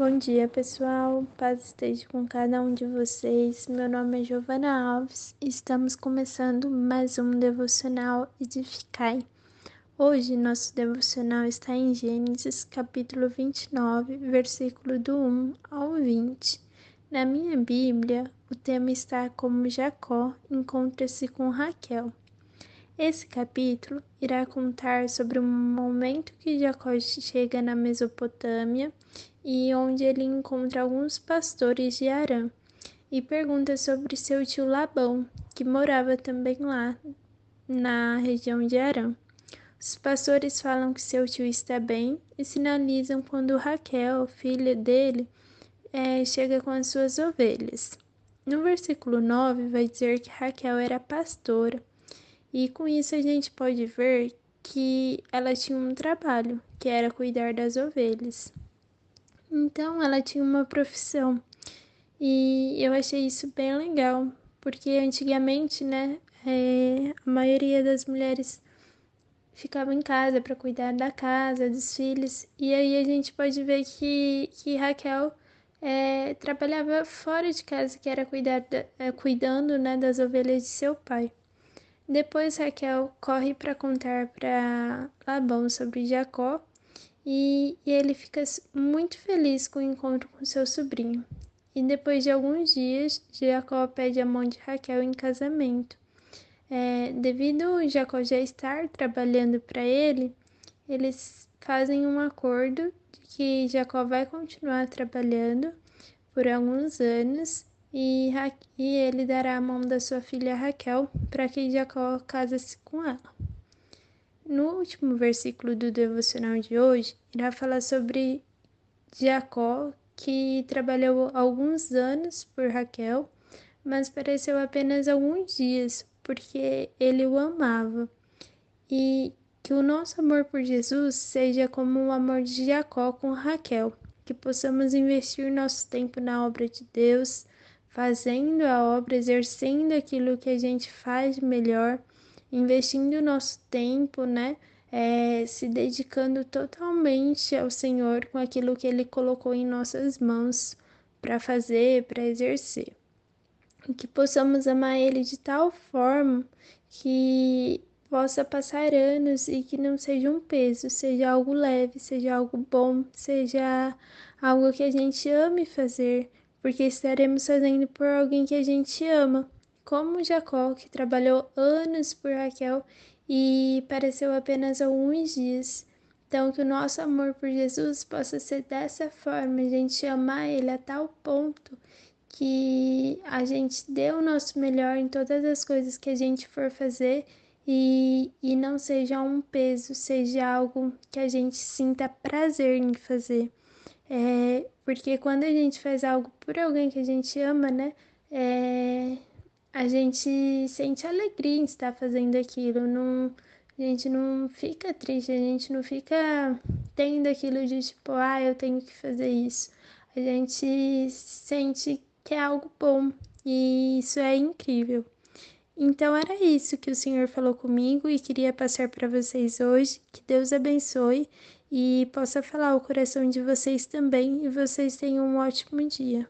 Bom dia, pessoal. Paz esteja com cada um de vocês. Meu nome é Giovana Alves estamos começando mais um devocional Edificai. Hoje, nosso devocional está em Gênesis, capítulo 29, versículo do 1 ao 20. Na minha Bíblia, o tema está como Jacó encontra-se com Raquel. Esse capítulo irá contar sobre o momento que Jacó chega na Mesopotâmia e onde ele encontra alguns pastores de Arã e pergunta sobre seu tio Labão, que morava também lá na região de Arã. Os pastores falam que seu tio está bem e sinalizam quando Raquel, filha dele, é, chega com as suas ovelhas. No versículo 9 vai dizer que Raquel era pastora e com isso a gente pode ver que ela tinha um trabalho, que era cuidar das ovelhas. Então ela tinha uma profissão. E eu achei isso bem legal, porque antigamente, né, é, a maioria das mulheres ficava em casa para cuidar da casa, dos filhos, e aí a gente pode ver que, que Raquel é, trabalhava fora de casa, que era cuidar é, cuidando né, das ovelhas de seu pai. Depois Raquel corre para contar para Labão sobre Jacó e, e, ele fica muito feliz com o encontro com seu sobrinho. E depois de alguns dias, Jacó pede a mão de Raquel em casamento. É, devido Jacó já estar trabalhando para ele, eles fazem um acordo de que Jacó vai continuar trabalhando por alguns anos e, e ele dará a mão da sua filha Raquel para que Jacó case-se com ela. No último versículo do devocional de hoje, irá falar sobre Jacó, que trabalhou alguns anos por Raquel, mas pareceu apenas alguns dias, porque ele o amava. E que o nosso amor por Jesus seja como o amor de Jacó com Raquel, que possamos investir nosso tempo na obra de Deus, fazendo a obra, exercendo aquilo que a gente faz melhor, investindo nosso tempo, né? É, se dedicando totalmente ao Senhor com aquilo que Ele colocou em nossas mãos para fazer, para exercer. Que possamos amar Ele de tal forma que possa passar anos e que não seja um peso, seja algo leve, seja algo bom, seja algo que a gente ame fazer, porque estaremos fazendo por alguém que a gente ama, como Jacó, que trabalhou anos por Raquel e pareceu apenas alguns dias. Então, que o nosso amor por Jesus possa ser dessa forma, a gente amar Ele a tal ponto que a gente dê o nosso melhor em todas as coisas que a gente for fazer e, e não seja um peso, seja algo que a gente sinta prazer em fazer. É, porque quando a gente faz algo por alguém que a gente ama, né? É, a gente sente alegria em estar fazendo aquilo. Não, a gente não fica triste, a gente não fica tendo aquilo de tipo, ah, eu tenho que fazer isso. A gente sente que é algo bom e isso é incrível. Então era isso que o Senhor falou comigo e queria passar para vocês hoje. Que Deus abençoe e possa falar o coração de vocês também e vocês tenham um ótimo dia.